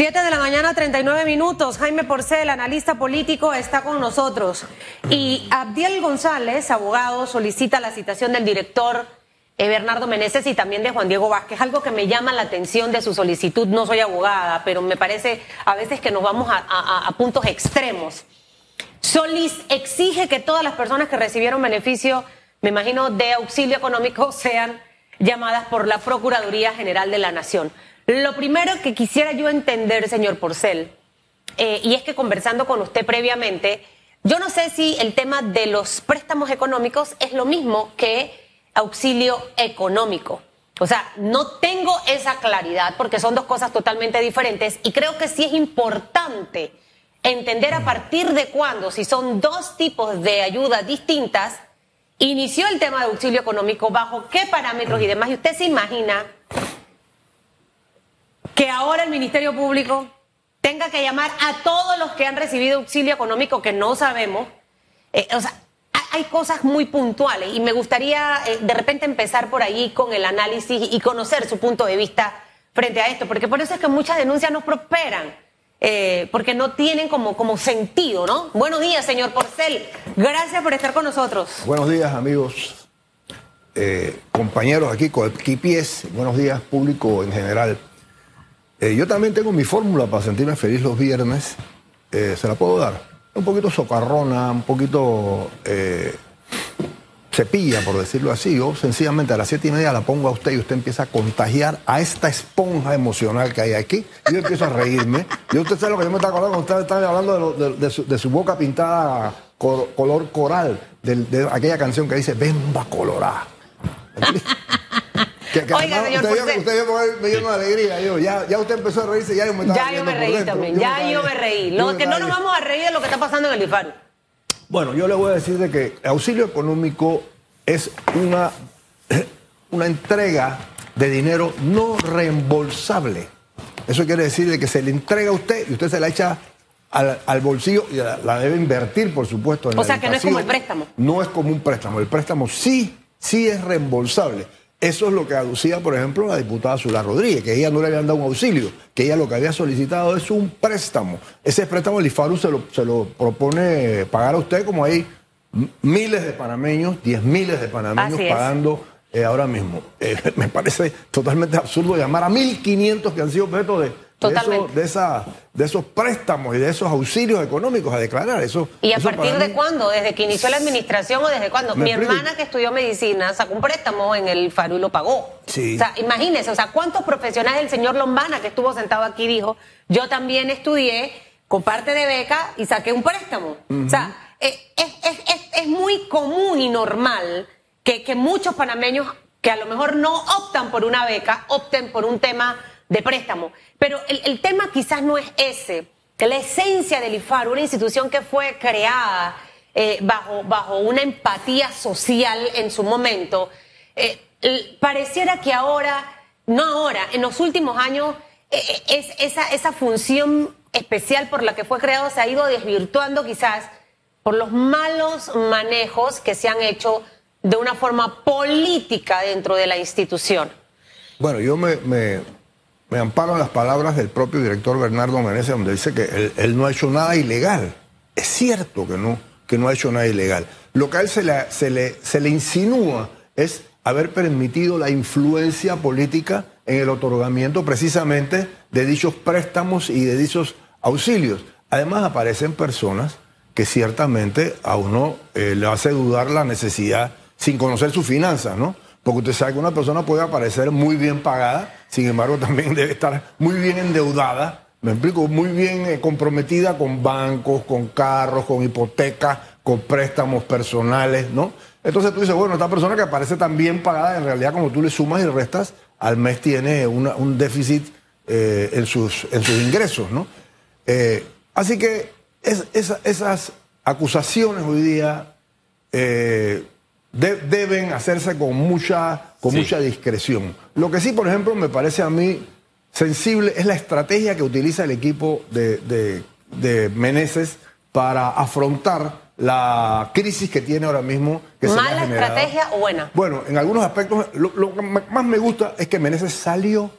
7 de la mañana, 39 minutos. Jaime Porcel, analista político, está con nosotros. Y Abdiel González, abogado, solicita la citación del director eh, Bernardo Meneses y también de Juan Diego Vázquez. Algo que me llama la atención de su solicitud. No soy abogada, pero me parece a veces que nos vamos a, a puntos extremos. Solis exige que todas las personas que recibieron beneficio, me imagino, de auxilio económico sean llamadas por la Procuraduría General de la Nación. Lo primero que quisiera yo entender, señor Porcel, eh, y es que conversando con usted previamente, yo no sé si el tema de los préstamos económicos es lo mismo que auxilio económico. O sea, no tengo esa claridad porque son dos cosas totalmente diferentes y creo que sí es importante entender a partir de cuándo, si son dos tipos de ayudas distintas, inició el tema de auxilio económico, bajo qué parámetros y demás. Y usted se imagina que ahora el Ministerio Público tenga que llamar a todos los que han recibido auxilio económico que no sabemos. Eh, o sea, hay cosas muy puntuales y me gustaría eh, de repente empezar por ahí con el análisis y conocer su punto de vista frente a esto, porque por eso es que muchas denuncias no prosperan. Eh, porque no tienen como, como sentido, ¿no? Buenos días, señor Porcel. Gracias por estar con nosotros. Buenos días, amigos, compañeros aquí, con pies. Buenos días, público en general. Eh, yo también tengo mi fórmula para sentirme feliz los viernes. Eh, se la puedo dar. Un poquito socarrona, un poquito eh, cepilla, por decirlo así. Yo sencillamente a las siete y media la pongo a usted y usted empieza a contagiar a esta esponja emocional que hay aquí. Y yo empiezo a reírme. Y usted sabe lo que yo me está acordando cuando usted está hablando de, su, boca pintada color coral, de, aquella canción que dice Bemba Oiga, señor usted, usted me dio una alegría. Yo, ya, ya usted empezó a reírse, ya yo me estaba Ya yo me reí también, ya yo me reí. Lo que no nos vamos a reír es lo que está pasando en el IFARU. Bueno, yo le voy a decir de que auxilio económico es una, una entrega de dinero no reembolsable. Eso quiere decir de que se le entrega a usted y usted se la echa al, bolsillo y la, debe invertir, por supuesto. En o sea, que no es como el préstamo. No es como un préstamo. El préstamo sí, sí es reembolsable. Eso es lo que aducía, por ejemplo, la diputada Zula Rodríguez, que ella no le habían dado un auxilio, que ella lo que había solicitado es un préstamo. Ese préstamo el IFARU se lo, se lo propone pagar a usted, como hay miles de panameños, diez miles de panameños pagando eh, ahora mismo. Eh, me parece totalmente absurdo llamar a 1.500 que han sido objeto de de, esa, de esos préstamos y de esos auxilios económicos a declarar. Eso, ¿Y a partir de cuándo? ¿Desde que inició la administración o desde cuándo? Mi hermana que estudió medicina sacó un préstamo en el FARU y lo pagó. Sí. O sea, imagínese, o sea, ¿cuántos profesionales el señor Lombana que estuvo sentado aquí dijo, yo también estudié con parte de beca y saqué un préstamo? O sea, eh, es, es, es, muy común y normal que, que muchos panameños que a lo mejor no optan por una beca, opten por un tema de préstamo. Pero el, tema quizás no es ese. La esencia del IFAR, una institución que fue creada eh, bajo, bajo una empatía social en su momento, eh, pareciera que ahora, no ahora, en los últimos años, eh, es, esa, esa función especial por la que fue creado se ha ido desvirtuando quizás por los malos manejos que se han hecho de una forma política dentro de la institución. Bueno, yo me amparo las palabras del propio director Bernardo Menezes, donde dice que él, no ha hecho nada ilegal. Es cierto que no, que no ha hecho nada ilegal. Lo que a él se le, se le, se le insinúa es haber permitido la influencia política en el otorgamiento precisamente de dichos préstamos y de dichos auxilios. Además aparecen personas que ciertamente a uno eh, le hace dudar la necesidad, sin conocer sus finanzas, ¿no? Porque usted sabe que una persona puede aparecer muy bien pagada, sin embargo también debe estar muy bien endeudada, me explico, muy bien eh, comprometida con bancos, con carros, con hipotecas, con préstamos personales, ¿no? Entonces tú dices, bueno, esta persona que aparece tan bien pagada, en realidad como tú le sumas y restas, al mes tiene un déficit eh, en, sus, en sus ingresos, ¿no? Eh, así que esas acusaciones hoy día deben hacerse con mucha, con mucha discreción. Lo que sí, por ejemplo, me parece a mí sensible es la estrategia que utiliza el equipo de, de, Meneses para afrontar la crisis que tiene ahora mismo. Que ¿Mala estrategia o buena? Bueno, en algunos aspectos, lo, que más me gusta es que Meneses salió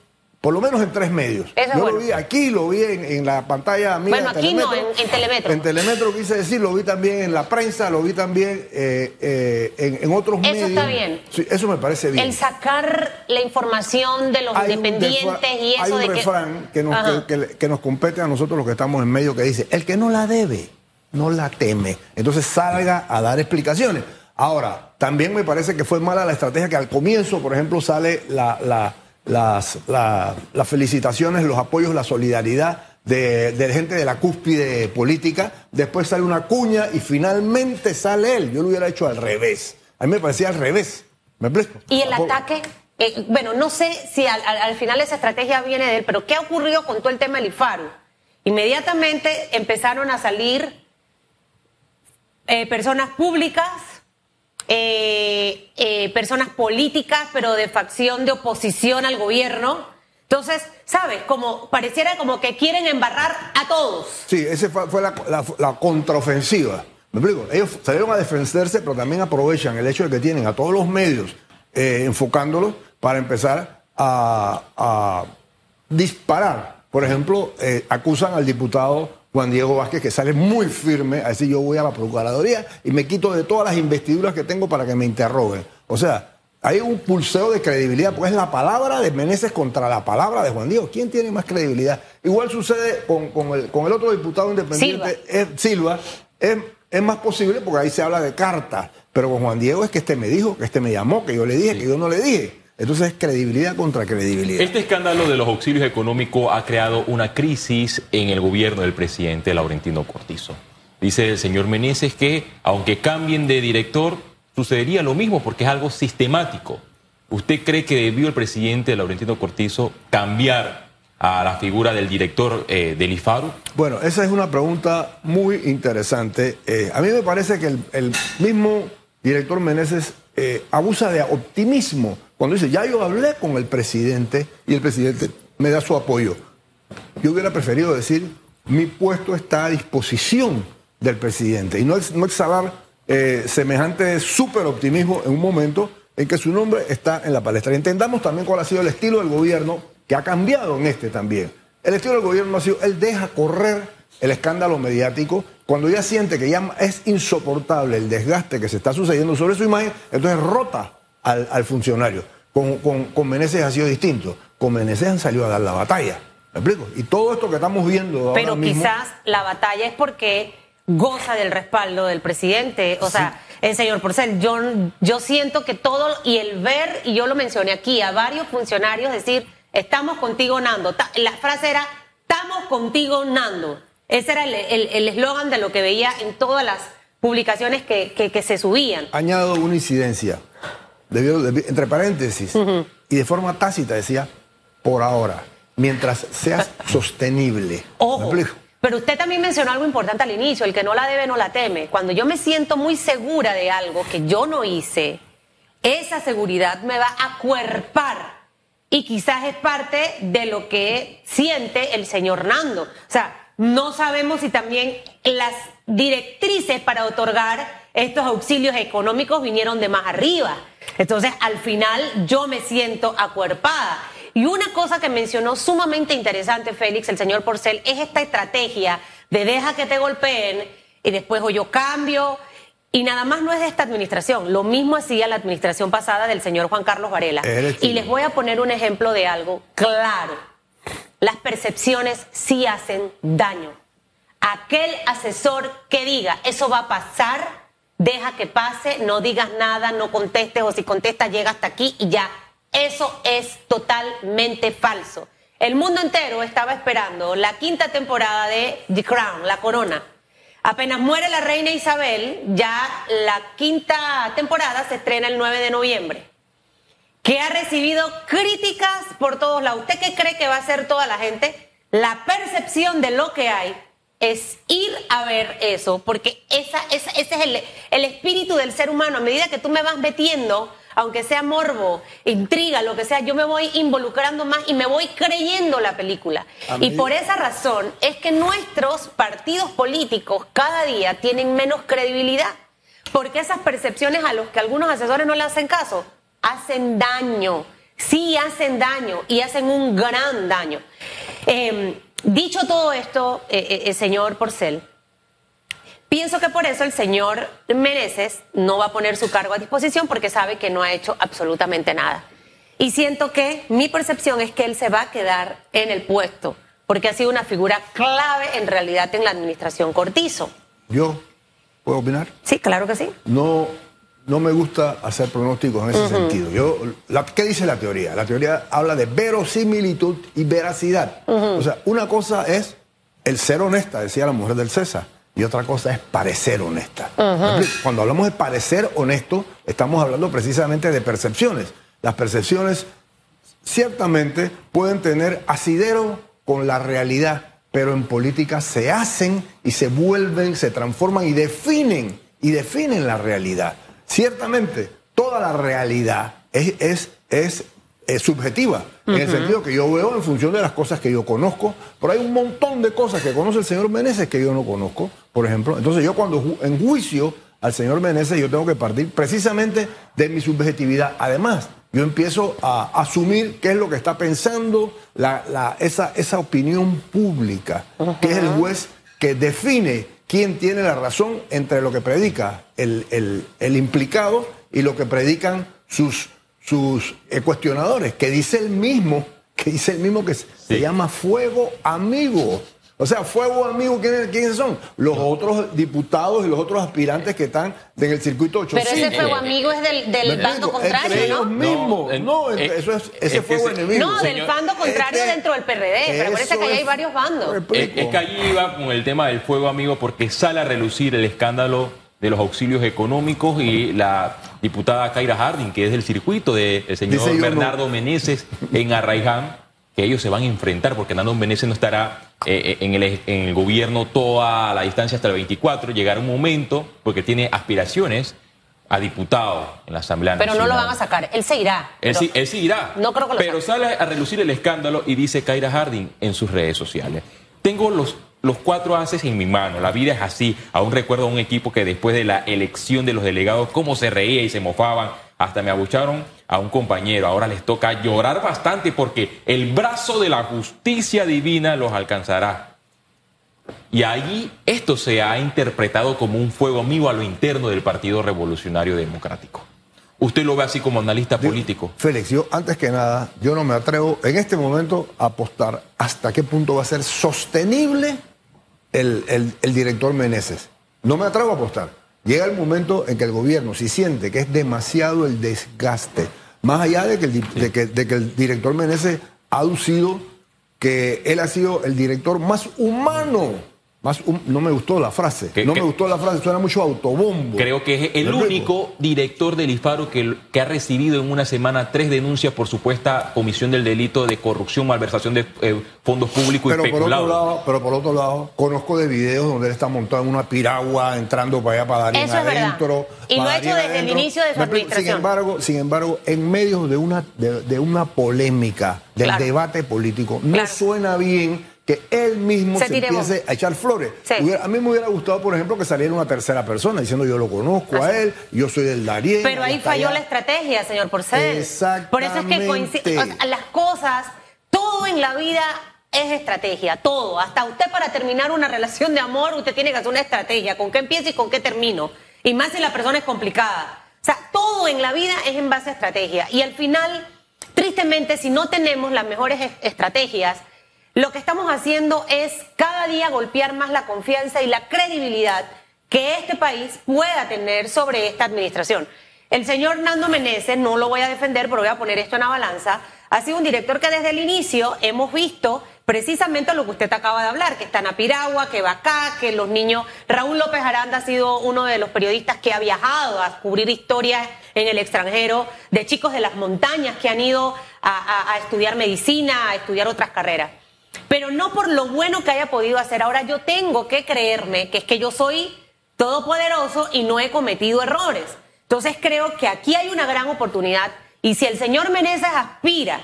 por lo menos en tres medios. Eso Yo bueno. lo vi aquí, lo vi en, en la pantalla mía Bueno, aquí no, en- en Telemetro. En Telemetro quise decir, lo vi también en la prensa, lo vi también eh, eh, en, en otros Eso medios. está bien. Sí, eso me parece bien. El sacar la información de los Hay independientes y eso hay un de refrán que nos, que- que- que nos compete a nosotros los que estamos en medio que dice, el que no la debe, no la teme. Entonces salga a dar explicaciones. Ahora, también me parece que fue mala la estrategia que al comienzo, por ejemplo, sale la- la- las, la- las felicitaciones, los apoyos, la solidaridad de, de gente de la cúspide política, después sale una cuña y finalmente sale él. Yo lo hubiera hecho al revés. A mí me parecía al revés. ¿Me explico? Y el ataque, eh, bueno, no sé si al, al- al final esa estrategia viene de él, pero ¿qué ocurrió con todo el tema del IFARU? Inmediatamente empezaron a salir eh, personas públicas, eh, eh, personas políticas, pero de facción de oposición al gobierno. Entonces, ¿sabes? Como pareciera como que quieren embarrar a todos. Sí, esa fue, fue la, la- contraofensiva. ¿Me explico? Ellos salieron a defenderse, pero también aprovechan el hecho de que tienen a todos los medios eh, enfocándolos para empezar a, disparar. Por ejemplo, acusan al diputado Juan Diego Vázquez, que sale muy firme a decir yo voy a la Procuraduría y me quito de todas las investiduras que tengo para que me interroguen. O sea, hay un pulseo de credibilidad, pues es la palabra de Meneses contra la palabra de Juan Diego. ¿Quién tiene más credibilidad? Igual sucede con, con el, con el otro diputado independiente, es- Silva. Es, es más posible porque ahí se habla de cartas, pero con Juan Diego es que este me dijo, que este me llamó, que yo le dije, que yo no le dije. Entonces es credibilidad contra credibilidad. Este escándalo de los auxilios económicos ha creado una crisis en el gobierno del presidente Laurentino Cortizo. Dice el señor Meneses que, aunque cambien de director, sucedería lo mismo porque es algo sistemático. ¿Usted cree que debió el presidente Laurentino Cortizo cambiar a la figura del director eh, del IFARU? Bueno, esa es una pregunta muy interesante. Eh, a mí me parece que el, el mismo director Meneses eh, abusa de optimismo cuando dice, ya yo hablé con el presidente y el presidente me da su apoyo. Yo hubiera preferido decir, mi puesto está a disposición del presidente y no, no exhalar eh, semejante súper optimismo en un momento en que su nombre está en la palestra. Y entendamos también cuál ha sido el estilo del gobierno que ha cambiado en este también. El estilo del gobierno ha sido, él deja correr el escándalo mediático cuando ya siente que ya es insoportable el desgaste que se está sucediendo sobre su imagen, entonces rota al, al funcionario. Con, con, con Meneses ha sido distinto. Con Meneses han salido a dar la batalla. ¿Me explico? Y todo esto que estamos viendo ahora Pero mismo- quizás la batalla es porque goza del respaldo del presidente. O sea, el señor Porcel, yo, yo siento que todo, y el ver, y yo lo mencioné aquí, a varios funcionarios decir, estamos contigo, Nando. La frase era, estamos contigo, Nando. Ese era el el- el eslogan de lo que veía en todas las publicaciones que, que- que se subían. Añado una incidencia, debió- debi- entre paréntesis, y de forma tácita decía, por ahora, mientras seas sostenible. ¿Me Ojo. Pero usted también mencionó algo importante al inicio, el que no la debe no la teme. Cuando yo me siento muy segura de algo que yo no hice, esa seguridad me va a cuerpar. Y quizás es parte de lo que siente el señor Nando. O sea, no sabemos si también las directrices para otorgar estos auxilios económicos vinieron de más arriba. Entonces, al final, yo me siento acuerpada. Y una cosa que mencionó sumamente interesante, Félix, el señor Porcel, es esta estrategia de deja que te golpeen y después o yo cambio. Y nada más no es de esta administración. Lo mismo hacía la administración pasada del señor Juan Carlos Varela. Y les voy a poner un ejemplo de algo claro. Las percepciones sí hacen daño. Aquel asesor que diga, eso va a pasar, deja que pase, no digas nada, no contestes o si contestas llega hasta aquí y ya. Eso es totalmente falso. El mundo entero estaba esperando la quinta temporada de The Crown, La Corona. Apenas muere la reina Isabel, ya la quinta temporada se estrena el 9 de noviembre que ha recibido críticas por todos lados. ¿Usted qué cree que va a hacer toda la gente? La percepción de lo que hay es ir a ver eso, porque esa, esa- ese es el, el espíritu del ser humano. A medida que tú me vas metiendo, aunque sea morbo, intriga, lo que sea, yo me voy involucrando más y me voy creyendo la película. Y por esa razón es que nuestros partidos políticos cada día tienen menos credibilidad. Porque esas percepciones a los que algunos asesores no le hacen caso, hacen daño. sí hacen daño y hacen un gran daño. Em, dicho todo esto, eh, eh, señor Porcel, pienso que por eso el señor Meneses no va a poner su cargo a disposición porque sabe que no ha hecho absolutamente nada. Y siento que mi percepción es que él se va a quedar en el puesto porque ha sido una figura clave en realidad en la administración Cortizo. ¿Yo puedo opinar? Sí, claro que sí. No, no me gusta hacer pronósticos en ese sentido. Yo, la, ¿Qué dice la teoría? La teoría habla de verosimilitud y veracidad. O sea, una cosa es el ser honesta, decía la mujer del César, y otra cosa es parecer honesta. Cuando hablamos de parecer honesto, estamos hablando precisamente de percepciones. Las percepciones ciertamente pueden tener asidero con la realidad, pero en política se hacen y se vuelven, se transforman y definen, y definen la realidad. Ciertamente, toda la realidad es, es, es, subjetiva, en el sentido que yo veo en función de las cosas que yo conozco, pero hay un montón de cosas que conoce el señor Meneses que yo no conozco, por ejemplo. Entonces yo cuando en juicio al señor Meneses yo tengo que partir precisamente de mi subjetividad. Además, yo empiezo a asumir qué es lo que está pensando esa, esa opinión pública, que es el juez que define quién tiene la razón entre lo que predica el, implicado y lo que predican sus, sus eh, cuestionadores, que dice el mismo, que dice el mismo que se llama fuego amigo. O sea, fuego amigo, ¿quiénes, son? Los otros diputados y los otros aspirantes que están en el circuito 8. Pero ese fuego amigo es del, bando contrario, entre ellos mismos. No, eh, eso es, ese fuego enemigo. No, del bando contrario dentro del PRD. Pero parece que ahí hay varios bandos. Es, que allí iba con el tema del fuego amigo porque sale a relucir el escándalo de los auxilios económicos y la diputada Kaira Harding, que es del circuito del señor Bernardo Meneses en Arraiján, que ellos se van a enfrentar porque Nando Meneses no estará eh, en, el, gobierno toda la distancia hasta el 24, llegará un momento, porque tiene aspiraciones a diputado en la Asamblea Pero no lo van a sacar, él se irá. Él, sí, él irá. No creo que lo Pero sale a relucir el escándalo y dice Kaira Harding en sus redes sociales. Tengo los, los cuatro haces en mi mano, la vida es así. Aún recuerdo a un equipo que después de la elección de los delegados, cómo se reía y se mofaban, hasta me abucharon a un compañero. Ahora les toca llorar bastante porque el brazo de la justicia divina los alcanzará. Y allí esto se ha interpretado como un fuego amigo a lo interno del Partido Revolucionario Democrático. ¿Usted lo ve así como analista político? Félix, yo antes que nada, yo no me atrevo en este momento a apostar hasta qué punto va a ser sostenible el, el director Meneses. No me atrevo a apostar. Llega el momento en que el gobierno, si siente que es demasiado el desgaste, más allá de que el, que, el director Meneses ha aducido que él ha sido el director más humano más no me gustó la frase. no me gustó la frase, suena mucho autobombo. Creo que es el único director del IFARO que, que, ha recibido en una semana tres denuncias por supuesta comisión del delito de corrupción, malversación de eh, fondos públicos pero y Por otro lado, pero por otro lado, conozco de videos donde él está montado en una piragua, entrando para allá para dar Eso adentro. Y lo ha hecho desde el inicio de su administración. Sin embargo, sin embargo, en medio de una, de, una polémica, del debate político, no suena bien que él mismo se, empiece a echar flores. a mí me hubiera gustado, por ejemplo, que saliera una tercera persona diciendo yo lo conozco a él, yo soy del Darién. Pero ahí falló la estrategia, señor Porcel. Exactamente. Por eso es que coincide, las cosas, todo en la vida es estrategia, todo. Hasta usted para terminar una relación de amor, usted tiene que hacer una estrategia, con qué empiezo y con qué termino. Y más si la persona es complicada. O sea, todo en la vida es en base a estrategia. Y al final, tristemente, si no tenemos las mejores estrategias, lo que estamos haciendo es cada día golpear más la confianza y la credibilidad que este país pueda tener sobre esta administración. El señor Nando Meneses, no lo voy a defender, pero voy a poner esto en la balanza, ha sido un director que desde el inicio hemos visto precisamente lo que usted acaba de hablar, que está en Apiragua, que va acá, que los niños... Raúl López Aranda ha sido uno de los periodistas que ha viajado a cubrir historias en el extranjero de chicos de las montañas que han ido a estudiar medicina, a estudiar otras carreras pero no por lo bueno que haya podido hacer. Ahora yo tengo que creerme que es que yo soy todopoderoso y no he cometido errores. Entonces creo que aquí hay una gran oportunidad y si el señor Meneses aspira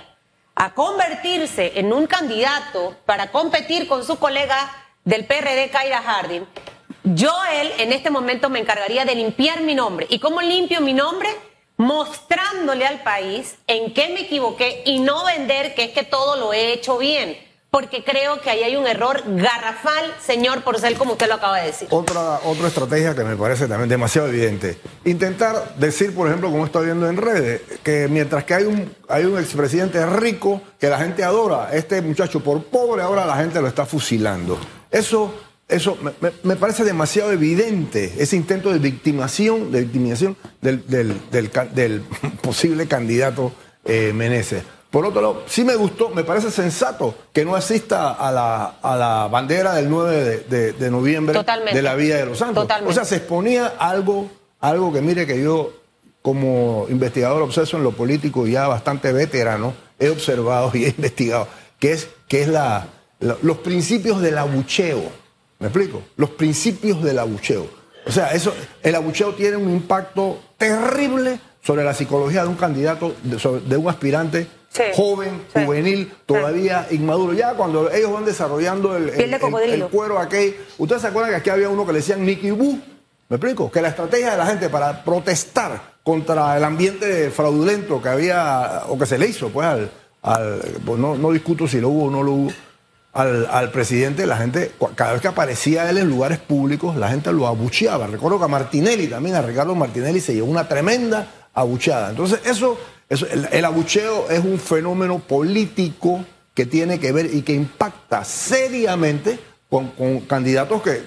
a convertirse en un candidato para competir con su colega del PRD, Kaira Harding, yo él en este momento me encargaría de limpiar mi nombre. ¿Y cómo limpio mi nombre? mostrándole al país en qué me equivoqué y no vender que es que todo lo he hecho bien. Porque creo que ahí hay un error garrafal, señor Porcel, como usted lo acaba de decir. Otra, otra estrategia que me parece también demasiado evidente. Intentar decir, por ejemplo, como estoy viendo en redes, que mientras que hay un, hay un expresidente rico que la gente adora, este muchacho por pobre ahora la gente lo está fusilando. Eso eso me, parece demasiado evidente, ese intento de victimación, de victimización del, del, posible candidato eh. Por otro lado, sí me gustó, me parece sensato que no asista a la, a la bandera del 9 de, noviembre de la Villa de los Santos. O sea, se exponía algo, algo que mire que yo, como investigador obseso en lo político ya bastante veterano, he observado y he investigado, que es, que es la, los principios del abucheo ¿Me explico? Los principios del abucheo. O sea, eso, el abucheo tiene un impacto terrible sobre la psicología de un candidato, de, un aspirante joven, juvenil, todavía inmaduro. Ya cuando ellos van desarrollando el, cuero aquel. ¿Ustedes se acuerdan que aquí había uno que le decían Nicky Boo? ¿Me explico? Que la estrategia de la gente para protestar contra el ambiente fraudulento que había, o que se le hizo, pues, al, pues no, no discuto si lo hubo o no lo hubo al, presidente, la gente, cada vez que aparecía él en lugares públicos, la gente lo abucheaba. Recuerdo que a Martinelli también, a Ricardo Martinelli, se llevó una tremenda abucheada. Entonces, eso, el, abucheo es un fenómeno político que tiene que ver y que impacta seriamente con, candidatos que,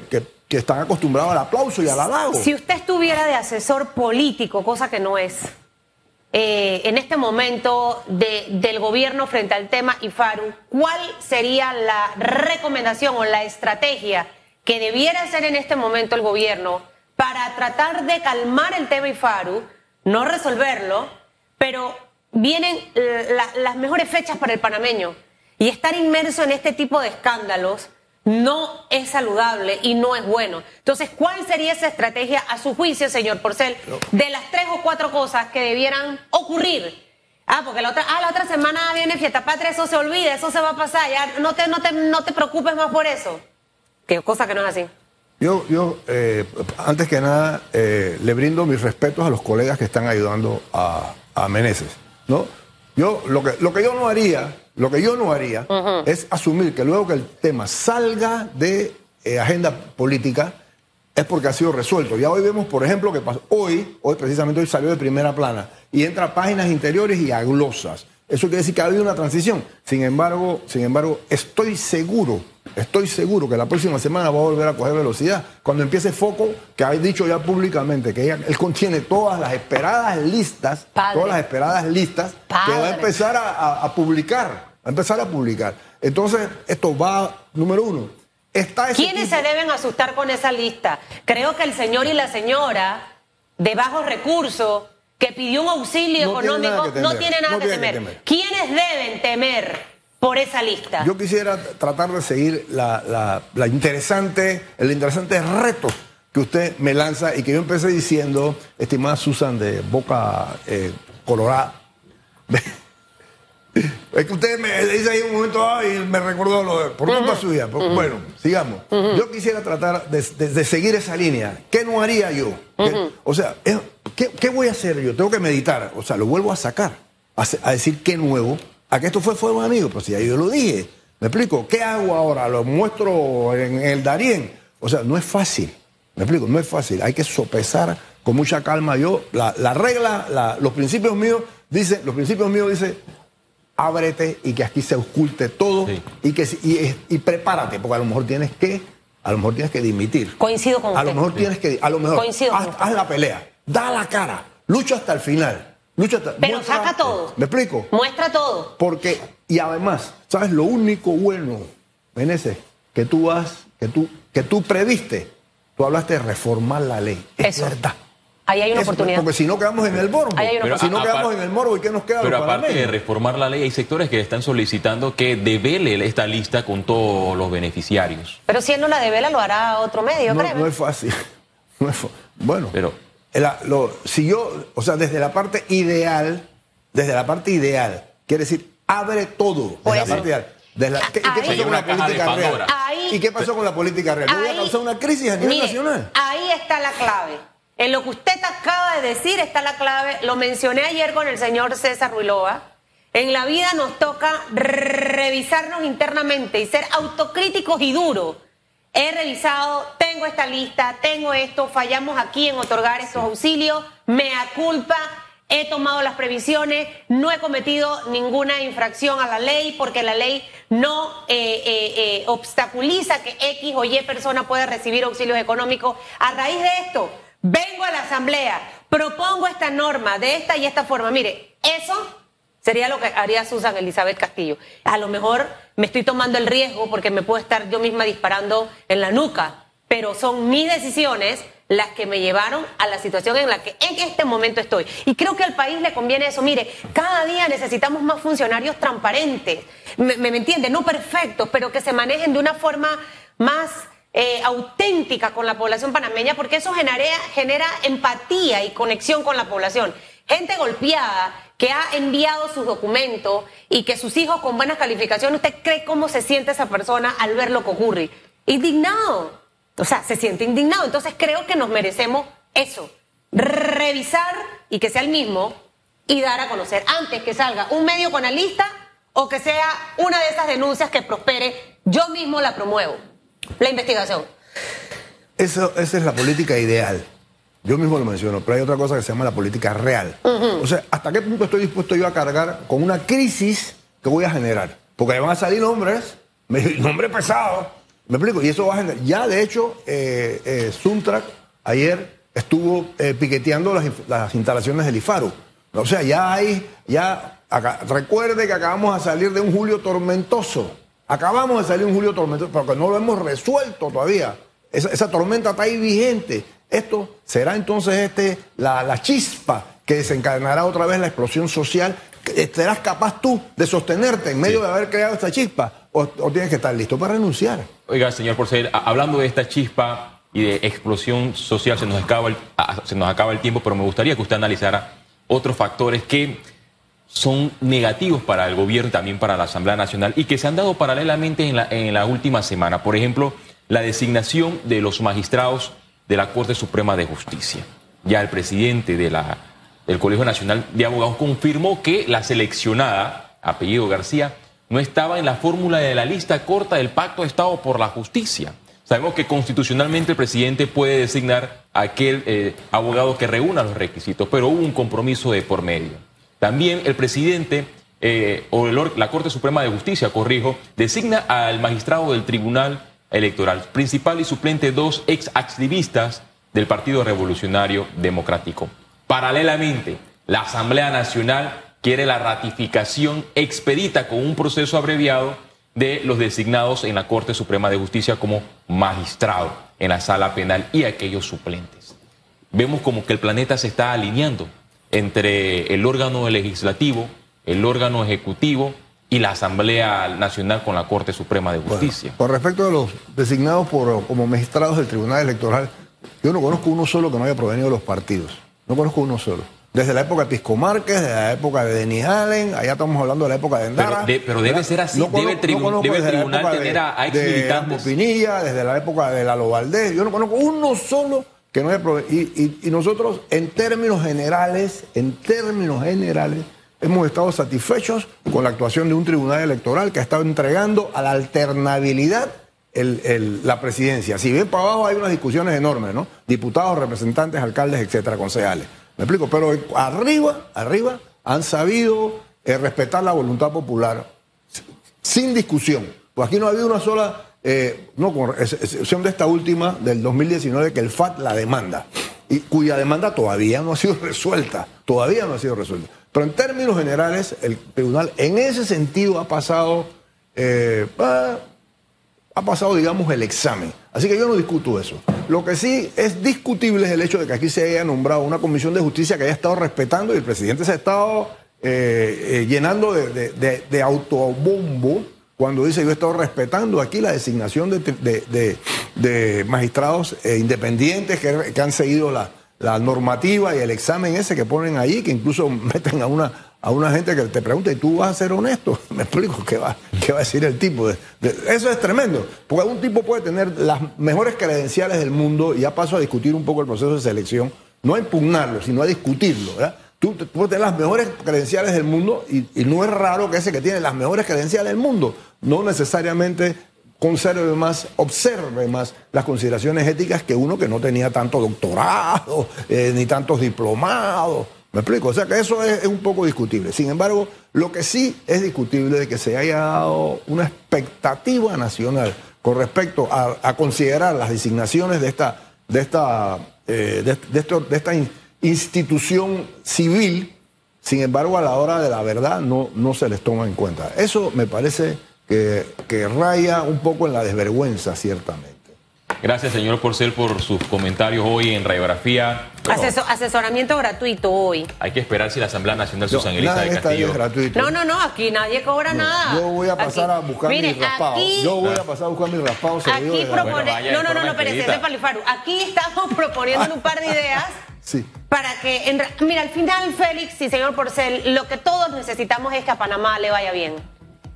que están acostumbrados al aplauso y al halago. Si usted estuviera de asesor político, cosa que no es, eh, en este momento del gobierno frente al tema IFARU, ¿cuál sería la recomendación o la estrategia que debiera hacer en este momento el gobierno para tratar de calmar el tema IFARU, no resolverlo, pero vienen las mejores fechas para el panameño y estar inmerso en este tipo de escándalos? no es saludable y no es bueno. Entonces, ¿cuál sería esa estrategia a su juicio, señor Porcel, de las tres o cuatro cosas que debieran ocurrir? Ah, porque la otra, ah, la otra semana viene fiesta patria, eso se olvida, eso se va a pasar, ya no te, no te, no te preocupes más por eso. Que cosa que no es así. Yo, yo eh, antes que nada, eh, le brindo mis respetos a los colegas que están ayudando a, a Meneses, ¿no? Yo, lo que, lo que yo no haría lo que yo no haría es asumir que luego que el tema salga de eh, agenda política es porque ha sido resuelto. Ya hoy vemos, por ejemplo, que pasó, hoy, hoy precisamente hoy salió de primera plana y entra a páginas interiores y a glosas. Eso quiere decir que ha habido una transición. Sin embargo, sin embargo, estoy seguro, estoy seguro que la próxima semana va a volver a coger velocidad. Cuando empiece Foco, que ha dicho ya públicamente que él contiene todas las esperadas listas, todas las esperadas listas que va a empezar a publicar a empezar a publicar. Entonces, esto va, número uno. Está ¿Quiénes se deben asustar con esa lista? Creo que el señor y la señora de bajos recursos que pidió un auxilio económico no tiene nada, que, temer. ¿Quiénes deben temer por esa lista? Yo quisiera tratar de seguir la, interesante, el interesante reto que usted me lanza y que yo empecé diciendo, estimada Susan de Boca eh, Colorada. Es que usted me dice ahí un momento y me recordó lo de, por culpa suya. Bueno, sigamos. Yo quisiera tratar de, seguir esa línea. ¿Qué no haría yo? O sea, ¿qué, voy a hacer yo? Tengo que meditar. O sea, lo vuelvo a sacar. A, decir qué nuevo. A que esto fue fuego amigo. Pues si ya yo lo dije. ¿Me explico? ¿Qué hago ahora? ¿Lo muestro en el Darién? O sea, no es fácil. ¿Me explico? No es fácil. Hay que sopesar con mucha calma. Yo, la, regla, los principios míos, dice, los principios míos dice ábrete y que aquí se oculte todo y que y, prepárate, porque a lo mejor tienes que, a lo mejor tienes que dimitir. Coincido con A lo mejor tienes que, a lo mejor Coincido haz, la pelea, da la cara, lucha hasta el final. Lucha hasta, Pero saca todo. ¿Me explico? Muestra todo. Porque, y además, ¿sabes lo único bueno, Meneses? Que tú vas, que tú, que tú previste. Tú hablaste de reformar la ley. Es verdad. Ahí hay una oportunidad. Porque si no quedamos en el morbo. si no quedamos en el morbo, ¿y qué nos queda? Pero aparte de reformar la ley, hay sectores que están solicitando que devele esta lista con todos los beneficiarios. Pero si él no la devela, lo hará otro medio, no, No es fácil. Bueno, pero si yo, o sea, desde la parte ideal, desde la parte ideal, quiere decir, abre todo. Desde la parte ideal. ¿qué, pasó con la política real? ¿Y qué pasó con la política real? ¿Voy a causar una crisis a nivel nacional? Ahí está la clave. En lo que usted acaba de decir está la clave. Lo mencioné ayer con el señor César Ruilova. En la vida nos toca revisarnos internamente y ser autocríticos y duros. He revisado, tengo esta lista, tengo esto, fallamos aquí en otorgar estos auxilios, me culpa, he tomado las previsiones, no he cometido ninguna infracción a la ley porque la ley no eh, eh, eh, obstaculiza que X o Y persona pueda recibir auxilios económicos. A raíz de esto, vengo a la asamblea, propongo esta norma de esta y esta forma. Mire, eso sería lo que haría Susan Elizabeth Castillo. A lo mejor me estoy tomando el riesgo porque me puedo estar yo misma disparando en la nuca, pero son mis decisiones las que me llevaron a la situación en la que en este momento estoy. Y creo que al país le conviene eso. Mire, cada día necesitamos más funcionarios transparentes, me, entiende, no perfectos, pero que se manejen de una forma más eh, auténtica con la población panameña, porque eso genera, genera empatía y conexión con la población. Gente golpeada que ha enviado sus documentos y que sus hijos con buenas calificaciones, ¿usted cree cómo se siente esa persona al ver lo que ocurre? Indignado. O sea, se siente indignado. Entonces creo que nos merecemos eso. Revisar y que sea el mismo y dar a conocer antes que salga un medio con la lista o que sea una de esas denuncias que prospere, yo mismo la promuevo. La investigación. Eso, esa es la política ideal. Yo mismo lo menciono, pero hay otra cosa que se llama la política real. O sea, ¿hasta qué punto estoy dispuesto yo a cargar con una crisis que voy a generar? Porque van a salir nombres, nombres pesados, ¿Me explico? Y eso va a generar. Ya, de hecho, eh, eh Suntrack ayer estuvo eh, piqueteando las, instalaciones del IFARU. O sea, ya hay. ya Recuerde que acabamos de salir de un julio tormentoso. Acabamos de salir de un julio tormentoso, pero que no lo hemos resuelto todavía. Esa, tormenta está ahí vigente. Esto será entonces este, la, chispa que desencadenará otra vez la explosión social. ¿Serás capaz tú de sostenerte en medio de haber creado esta chispa? o, tienes que estar listo para renunciar. Oiga, señor Porcel, hablando de esta chispa y de explosión social, se nos, acaba el, se nos acaba el tiempo, pero me gustaría que usted analizara otros factores que son negativos para el gobierno y también para la Asamblea Nacional y que se han dado paralelamente en la, en la última semana. Por ejemplo, la designación de los magistrados de la Corte Suprema de Justicia. Ya el presidente del Colegio Nacional de Abogados confirmó que la seleccionada, apellido García, no estaba en la fórmula de la lista corta del Pacto de Estado por la Justicia. Sabemos que constitucionalmente el presidente puede designar a aquel eh, abogado que reúna los requisitos, pero hubo un compromiso de por medio. También el presidente eh, o la Corte Suprema de Justicia, corrijo, designa al magistrado del Tribunal Electoral, principal y suplente dos ex activistas del Partido Revolucionario Democrático. Paralelamente, la Asamblea Nacional quiere la ratificación expedita con un proceso abreviado de los designados en la Corte Suprema de Justicia como magistrado en la sala penal y aquellos suplentes. Vemos como que el planeta se está alineando entre el órgano legislativo, el órgano ejecutivo y la Asamblea Nacional con la Corte Suprema de Justicia. por respecto de los designados por, como magistrados del Tribunal Electoral, yo no conozco uno solo que no haya provenido de los partidos. No conozco uno solo. Desde la época de Pisco Márquez, desde la época de Denis Allen, allá estamos hablando de la época de Endara. Pero, debe ser así, debe, el tribunal tener a, ex militantes. Pinilla, desde la época de Lalo Valdés, yo no conozco uno solo que no haya y, y, nosotros en términos generales, en términos generales, hemos estado satisfechos con la actuación de un tribunal electoral que ha estado entregando a la alternabilidad la presidencia. Si bien para abajo hay unas discusiones enormes, ¿no? Diputados, representantes, alcaldes, etcétera, concejales. Me explico, pero arriba, arriba han sabido eh, respetar la voluntad popular sin discusión. Pues aquí no ha habido una sola, eh, no con excepción de esta última del 2019 que el FAT la demanda y cuya demanda todavía no ha sido resuelta, todavía no ha sido resuelta. Pero en términos generales, el tribunal en ese sentido ha pasado, eh, ha pasado, digamos, el examen. Así que yo no discuto eso. Lo que sí es discutible es el hecho de que aquí se haya nombrado una comisión de justicia que haya estado respetando y el presidente se ha estado eh, eh, llenando de, autobombo cuando dice yo he estado respetando aquí la designación de, magistrados independientes que, han seguido la, la normativa y el examen ese que ponen ahí, que incluso meten a una a una gente que te pregunta, ¿y tú vas a ser honesto? Me explico, ¿qué va, qué va a decir el tipo? eso es tremendo, porque un tipo puede tener las mejores credenciales del mundo, y ya paso a discutir un poco el proceso de selección, no a impugnarlo, sino a discutirlo. Tú, tú puedes tener las mejores credenciales del mundo y no es raro que ese que tiene las mejores credenciales del mundo no necesariamente conserve más, observe más las consideraciones éticas que uno que no tenía tanto doctorado, eh, ni tantos diplomados. ¿Me explico? O sea que eso es, un poco discutible. Sin embargo, lo que sí es discutible es que se haya dado una expectativa nacional con respecto a, considerar las designaciones de esta, de esta, eh, de, de de esta in- institución civil, sin embargo, a la hora de la verdad no, no se les toma en cuenta. Eso me parece que, que raya un poco en la desvergüenza, ciertamente. Gracias, señor Porcel, por sus comentarios hoy en Radiografía. Asesoramiento gratuito hoy. hay que esperar si la Asamblea Nacional No, Susan Elisa nada de Castillo. es gratuito. No, no, no, aquí nadie cobra nada. Yo voy a pasar Aquí- a buscar Mire, mi raspado. Aquí, Yo voy a pasar a buscar mi raspado. se lo digo aquí propone. Bueno, vaya no, no, no, no, pero ese es expedita. Palifaru. Aquí estamos proponiendo un par de ideas. Sí. Para que, en mira, al final, Félix y señor Porcel, lo que todos necesitamos es que a Panamá le vaya bien.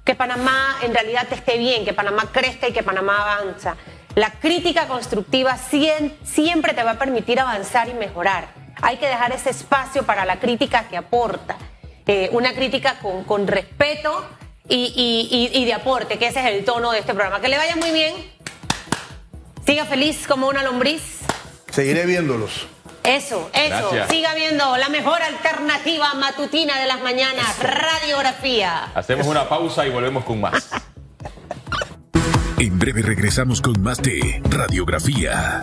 Que Panamá en realidad esté bien, que Panamá crezca y que Panamá avanza. La crítica constructiva siempre te va a permitir avanzar y mejorar. Hay que dejar ese espacio para la crítica que aporta. Eh, una crítica con, respeto y- y de aporte, que ese es el tono de este programa. Que le vaya muy bien. Siga feliz como una lombriz. Seguiré viéndolos. Eso, eso. Gracias. Siga viendo la mejor alternativa matutina de las mañanas, radiografía. Hacemos una pausa y volvemos con más. En breve regresamos con más de Radiografía.